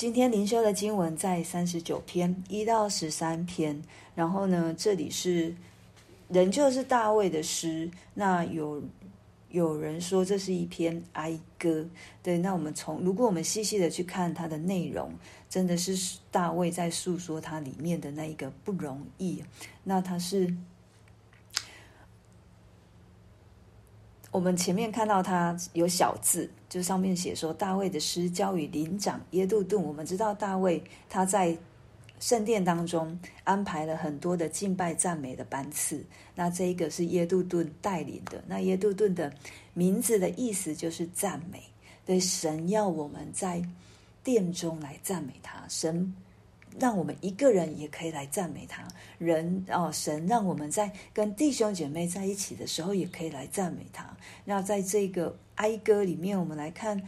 今天灵修的经文在三十九篇一到十三篇，然后呢，这里是仍旧是大卫的诗。那有有人说这是一篇哀歌，对。那我们从如果我们细细的去看它的内容，真的是大卫在诉说他里面的那一个不容易。那他是。我们前面看到他有小字，就上面写说大卫的诗交与灵长耶杜顿。我们知道大卫他在圣殿当中安排了很多的敬拜赞美的班次，那这一个是耶杜顿带领的。那耶杜顿的名字的意思就是赞美，对，神要我们在殿中来赞美他，神。让我们一个人也可以来赞美他，人哦，神让我们在跟弟兄姐妹在一起的时候，也可以来赞美他。那在这个哀歌里面，我们来看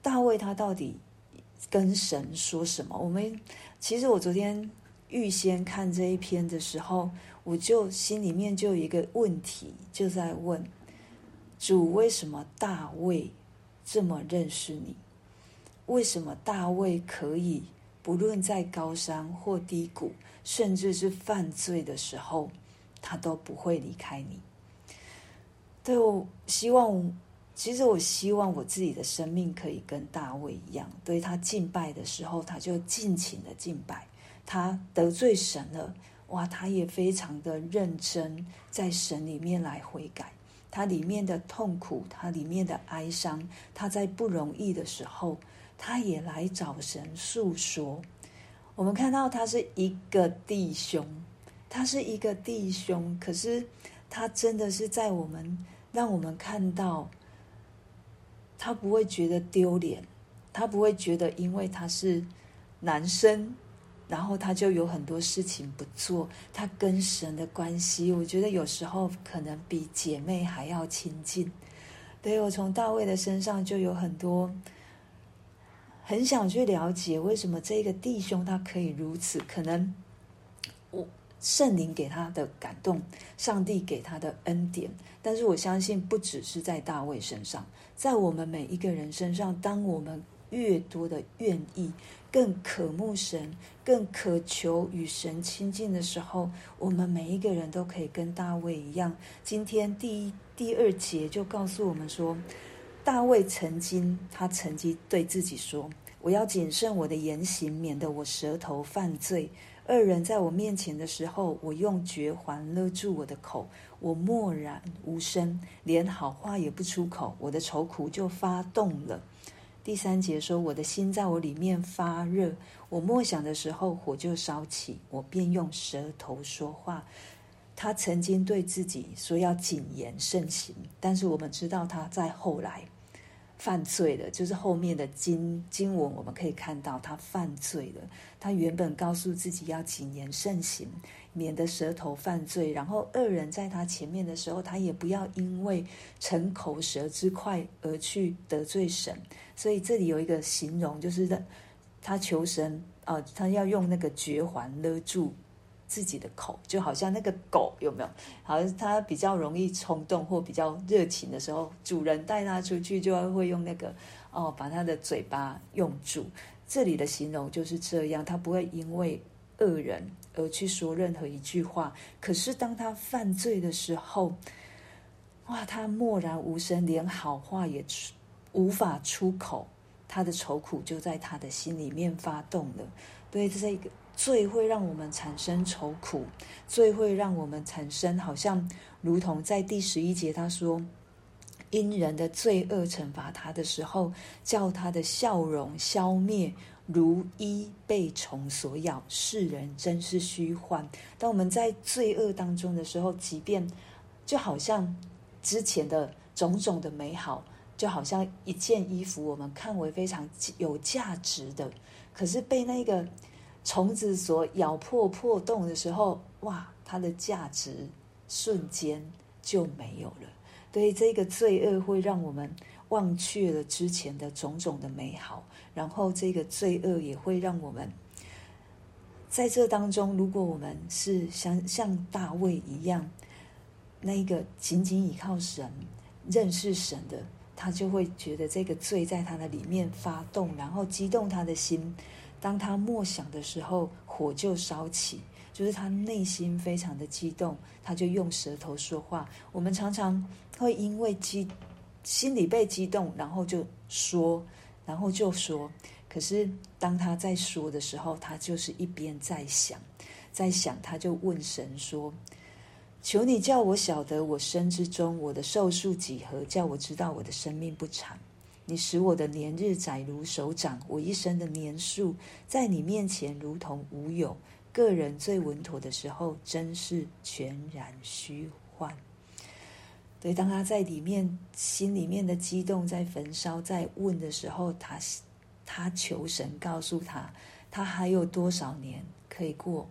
大卫他到底跟神说什么？我们其实我昨天预先看这一篇的时候，我就心里面就有一个问题，就在问主：为什么大卫这么认识你？为什么大卫可以？无论在高山或低谷，甚至是犯罪的时候，他都不会离开你。对，我希望，其实我希望我自己的生命可以跟大卫一样，对，他敬拜的时候，他就尽情的敬拜；他得罪神了，哇，他也非常的认真，在神里面来悔改。他里面的痛苦，他里面的哀伤，他在不容易的时候。他也来找神诉说。我们看到他是一个弟兄，他是一个弟兄，可是他真的是在我们，让我们看到，他不会觉得丢脸，他不会觉得因为他是男生，然后他就有很多事情不做。他跟神的关系，我觉得有时候可能比姐妹还要亲近。对，我从大卫的身上就有很多。很想去了解为什么这个弟兄他可以如此，可能我圣灵给他的感动，上帝给他的恩典，但是我相信不只是在大卫身上，在我们每一个人身上，当我们越多的愿意，更渴慕神，更渴求与神亲近的时候，我们每一个人都可以跟大卫一样。今天第一第二节就告诉我们说。大卫曾经，他曾经对自己说：“我要谨慎我的言行，免得我舌头犯罪。恶人在我面前的时候，我用绝环勒住我的口，我默然无声，连好话也不出口。我的愁苦就发动了。”第三节说：“我的心在我里面发热，我默想的时候，火就烧起，我便用舌头说话。”他曾经对自己说要谨言慎行，但是我们知道他在后来。犯罪的，就是后面的经经文，我们可以看到他犯罪了。他原本告诉自己要谨言慎行，免得舌头犯罪。然后恶人在他前面的时候，他也不要因为逞口舌之快而去得罪神。所以这里有一个形容，就是他求神啊，他要用那个绝环勒住。自己的口就好像那个狗有没有？好像它比较容易冲动或比较热情的时候，主人带它出去就会用那个哦，把它的嘴巴用住。这里的形容就是这样，他不会因为恶人而去说任何一句话。可是当他犯罪的时候，哇，他默然无声，连好话也出无法出口，他的愁苦就在他的心里面发动了。对，这个。最会让我们产生愁苦，最会让我们产生好像如同在第十一节他说，因人的罪恶惩罚他的时候，叫他的笑容消灭，如衣被虫所咬。世人真是虚幻。当我们在罪恶当中的时候，即便就好像之前的种种的美好，就好像一件衣服，我们看为非常有价值的，可是被那个。虫子所咬破破洞的时候，哇，它的价值瞬间就没有了。对，这个罪恶会让我们忘却了之前的种种的美好，然后这个罪恶也会让我们在这当中，如果我们是像像大卫一样，那个紧紧依靠神、认识神的，他就会觉得这个罪在他的里面发动，然后激动他的心。当他默想的时候，火就烧起，就是他内心非常的激动，他就用舌头说话。我们常常会因为激心里被激动，然后就说，然后就说。可是当他在说的时候，他就是一边在想，在想，他就问神说：“求你叫我晓得我生之中我的寿数几何，叫我知道我的生命不长。”你使我的年日窄如手掌，我一生的年数在你面前如同无有。个人最稳妥的时候，真是全然虚幻。对，当他在里面心里面的激动在焚烧，在问的时候，他他求神告诉他，他还有多少年可以过。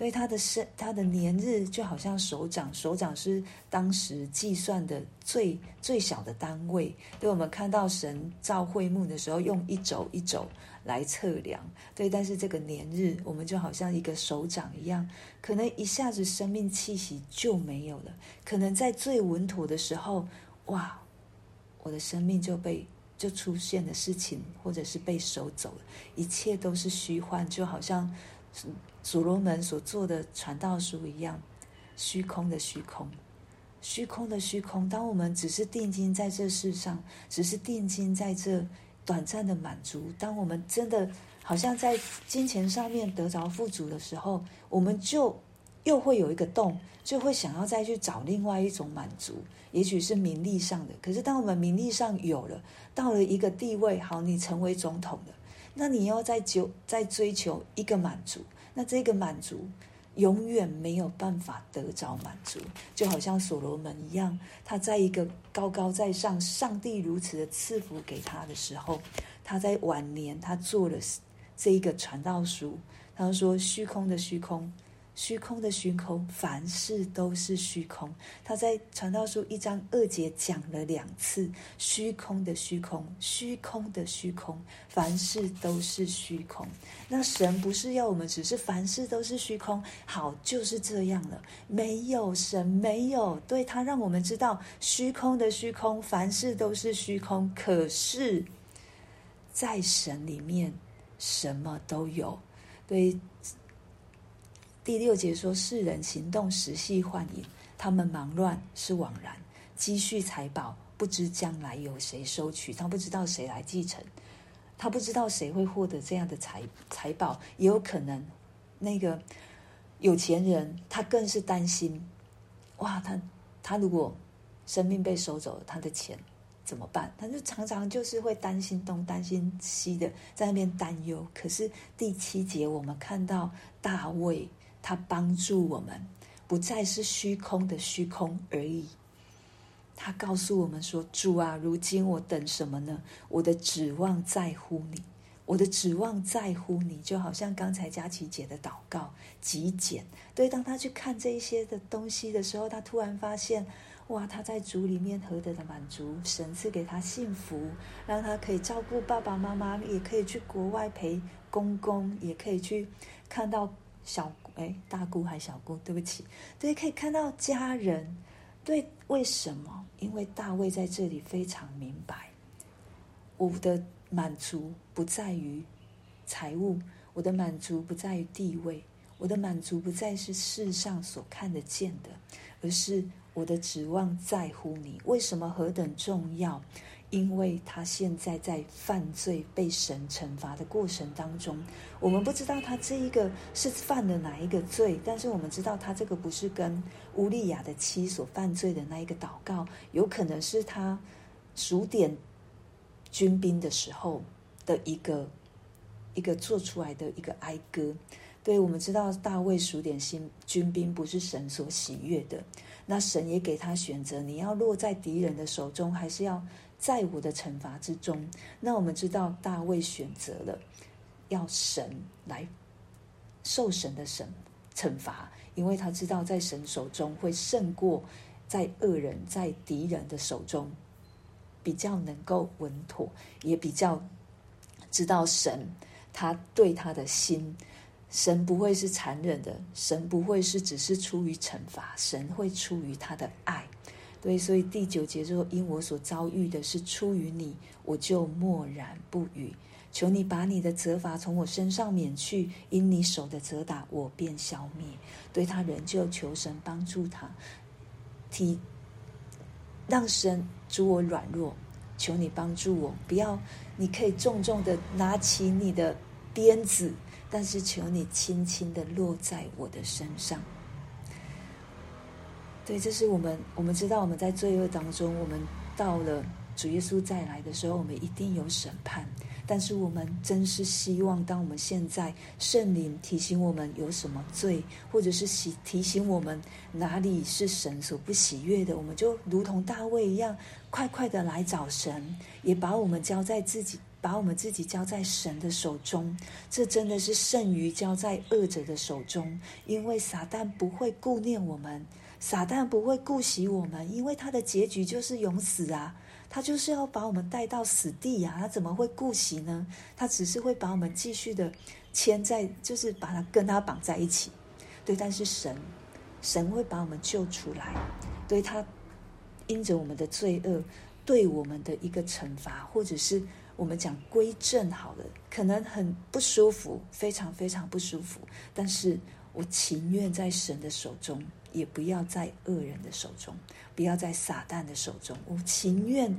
所以他的生，他的年日就好像手掌，手掌是当时计算的最最小的单位。对，我们看到神造会幕的时候，用一肘一肘来测量。对，但是这个年日，我们就好像一个手掌一样，可能一下子生命气息就没有了。可能在最稳妥的时候，哇，我的生命就被就出现的事情，或者是被收走了，一切都是虚幻，就好像。所罗门所做的传道书一样，虚空的虚空，虚空的虚空。当我们只是定睛在这世上，只是定睛在这短暂的满足，当我们真的好像在金钱上面得着富足的时候，我们就又会有一个洞，就会想要再去找另外一种满足，也许是名利上的。可是当我们名利上有了，到了一个地位，好，你成为总统了。那你要再求、再追求一个满足，那这个满足永远没有办法得着满足，就好像所罗门一样，他在一个高高在上，上帝如此的赐福给他的时候，他在晚年他做了这一个传道书，他说：“虚空的虚空。”虚空的虚空，凡事都是虚空。他在传道书一章二节讲了两次：虚空的虚空，虚空的虚空，凡事都是虚空。那神不是要我们只是凡事都是虚空，好，就是这样了。没有神，没有，对，他让我们知道虚空的虚空，凡事都是虚空。可是，在神里面，什么都有。对。第六节说：“世人行动实系幻影，他们忙乱是枉然，积蓄财宝，不知将来有谁收取。他不知道谁来继承，他不知道谁会获得这样的财财宝。也有可能，那个有钱人他更是担心：哇，他他如果生命被收走了，他的钱怎么办？他就常常就是会担心东担心西的，在那边担忧。可是第七节我们看到大卫。”他帮助我们，不再是虚空的虚空而已。他告诉我们说：“主啊，如今我等什么呢？我的指望在乎你，我的指望在乎你。”就好像刚才佳琪姐的祷告极简。对，当他去看这一些的东西的时候，他突然发现，哇，他在主里面何等的满足！神赐给他幸福，让他可以照顾爸爸妈妈，也可以去国外陪公公，也可以去看到小。大姑还小姑，对不起。对，可以看到家人。对，为什么？因为大卫在这里非常明白，我的满足不在于财物，我的满足不在于地位，我的满足不再是世上所看得见的，而是我的指望在乎你。为什么何等重要？因为他现在在犯罪、被神惩罚的过程当中，我们不知道他这一个是犯了哪一个罪，但是我们知道他这个不是跟乌利亚的妻所犯罪的那一个祷告，有可能是他数点军兵的时候的一个一个做出来的一个哀歌。对，我们知道大卫数点新军兵不是神所喜悦的，那神也给他选择：你要落在敌人的手中，还是要？在我的惩罚之中，那我们知道大卫选择了要神来受神的审惩罚，因为他知道在神手中会胜过在恶人、在敌人的手中，比较能够稳妥，也比较知道神他对他的心，神不会是残忍的，神不会是只是出于惩罚，神会出于他的爱。对，所以第九节说：“因我所遭遇的是出于你，我就默然不语。”求你把你的责罚从我身上免去，因你手的责打，我便消灭。对他仍旧求神帮助他，提让神主我软弱，求你帮助我，不要你可以重重的拿起你的鞭子，但是求你轻轻的落在我的身上。对，这是我们我们知道我们在罪恶当中，我们到了主耶稣再来的时候，我们一定有审判。但是我们真是希望，当我们现在圣灵提醒我们有什么罪，或者是提提醒我们哪里是神所不喜悦的，我们就如同大卫一样，快快的来找神，也把我们交在自己，把我们自己交在神的手中。这真的是胜于交在恶者的手中，因为撒旦不会顾念我们。撒旦不会顾惜我们，因为他的结局就是永死啊！他就是要把我们带到死地呀！他怎么会顾惜呢？他只是会把我们继续的牵在，就是把他跟他绑在一起。对，但是神，神会把我们救出来。对，他因着我们的罪恶，对我们的一个惩罚，或者是我们讲归正好了，可能很不舒服，非常非常不舒服。但是我情愿在神的手中。也不要在恶人的手中，不要在撒旦的手中。我情愿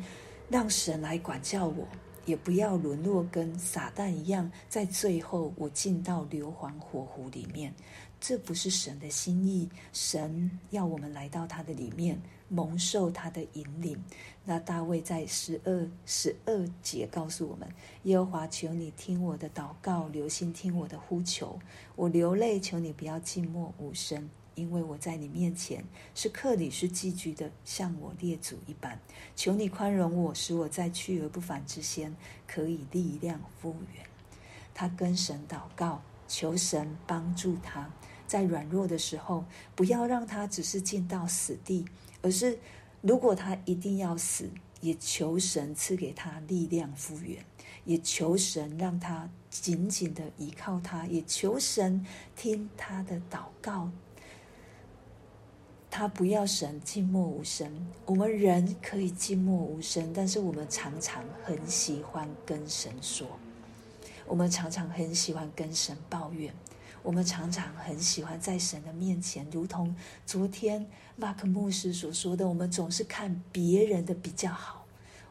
让神来管教我，也不要沦落跟撒旦一样，在最后我进到硫磺火湖里面。这不是神的心意。神要我们来到他的里面，蒙受他的引领。那大卫在十二十二节告诉我们：耶和华，求你听我的祷告，留心听我的呼求。我流泪，求你不要静默无声。因为我在你面前是客旅，是寄居的，像我列祖一般。求你宽容我，使我在去而不返之先可以力量复原。他跟神祷告，求神帮助他，在软弱的时候，不要让他只是进到死地，而是如果他一定要死，也求神赐给他力量复原，也求神让他紧紧的依靠他，也求神听他的祷告。他不要神静默无声，我们人可以静默无声，但是我们常常很喜欢跟神说，我们常常很喜欢跟神抱怨，我们常常很喜欢在神的面前，如同昨天马克牧师所说的，我们总是看别人的比较好。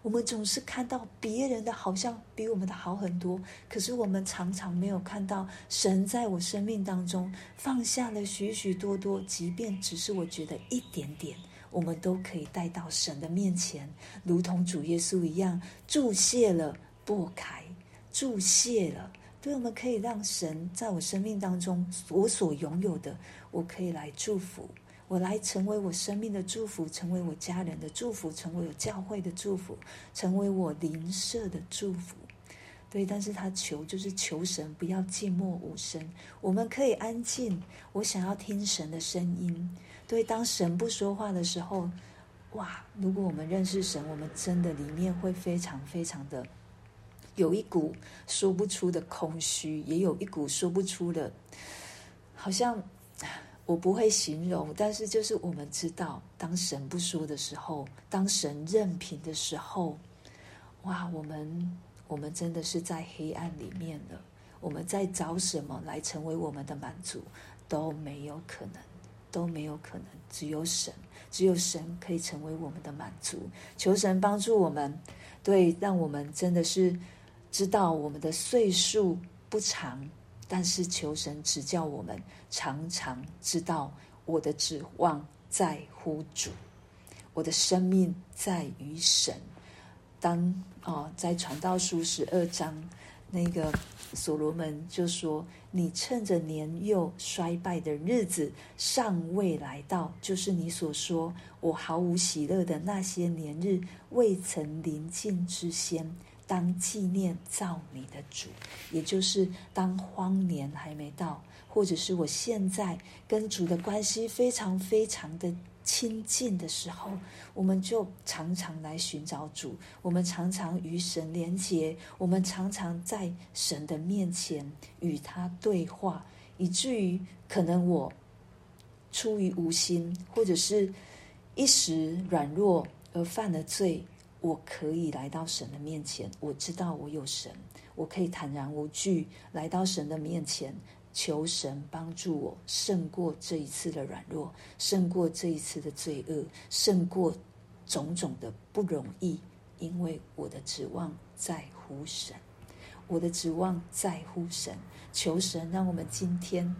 我们总是看到别人的好像比我们的好很多，可是我们常常没有看到神在我生命当中放下了许许多多，即便只是我觉得一点点，我们都可以带到神的面前，如同主耶稣一样，注谢了，擘开，注谢了，对，我们可以让神在我生命当中我所拥有的，我可以来祝福。我来成为我生命的祝福，成为我家人的祝福，成为我教会的祝福，成为我邻舍的祝福。对，但是他求就是求神不要静默无声，我们可以安静。我想要听神的声音。对，当神不说话的时候，哇！如果我们认识神，我们真的里面会非常非常的有一股说不出的空虚，也有一股说不出的，好像。我不会形容，但是就是我们知道，当神不说的时候，当神任凭的时候，哇，我们我们真的是在黑暗里面了。我们在找什么来成为我们的满足都没有可能，都没有可能。只有神，只有神可以成为我们的满足。求神帮助我们，对，让我们真的是知道我们的岁数不长。但是求神指教我们，常常知道我的指望在乎主，我的生命在于神。当、哦，在传道书十二章，那个所罗门就说：“你趁着年幼衰败的日子尚未来到，就是你所说我毫无喜乐的那些年日未曾临近之先。”当纪念造你的主，也就是当荒年还没到，或者是我现在跟主的关系非常非常的亲近的时候，我们就常常来寻找主，我们常常与神连结，我们常常在神的面前与他对话，以至于可能我出于无心，或者是一时软弱而犯了罪。我可以来到神的面前，我知道我有神，我可以坦然无惧来到神的面前，求神帮助我胜过这一次的软弱，胜过这一次的罪恶，胜过种种的不容易，因为我的指望在乎神，我的指望在乎神。求神让我们今天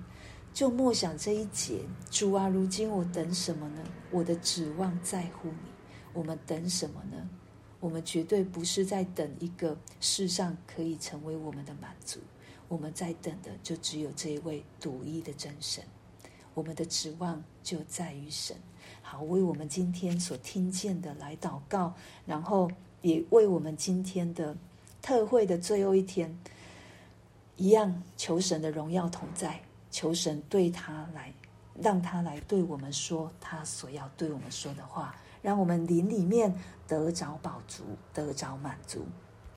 就默想这一节，主啊，如今我等什么呢？我的指望在乎你。我们等什么呢？我们绝对不是在等一个世上可以成为我们的满足，我们在等的就只有这一位独一的真神。我们的指望就在于神。好，为我们今天所听见的来祷告，然后也为我们今天的特会的最后一天，一样求神的荣耀同在，求神对他来，让他来对我们说他所要对我们说的话。让我们灵里面得着饱足，得着满足。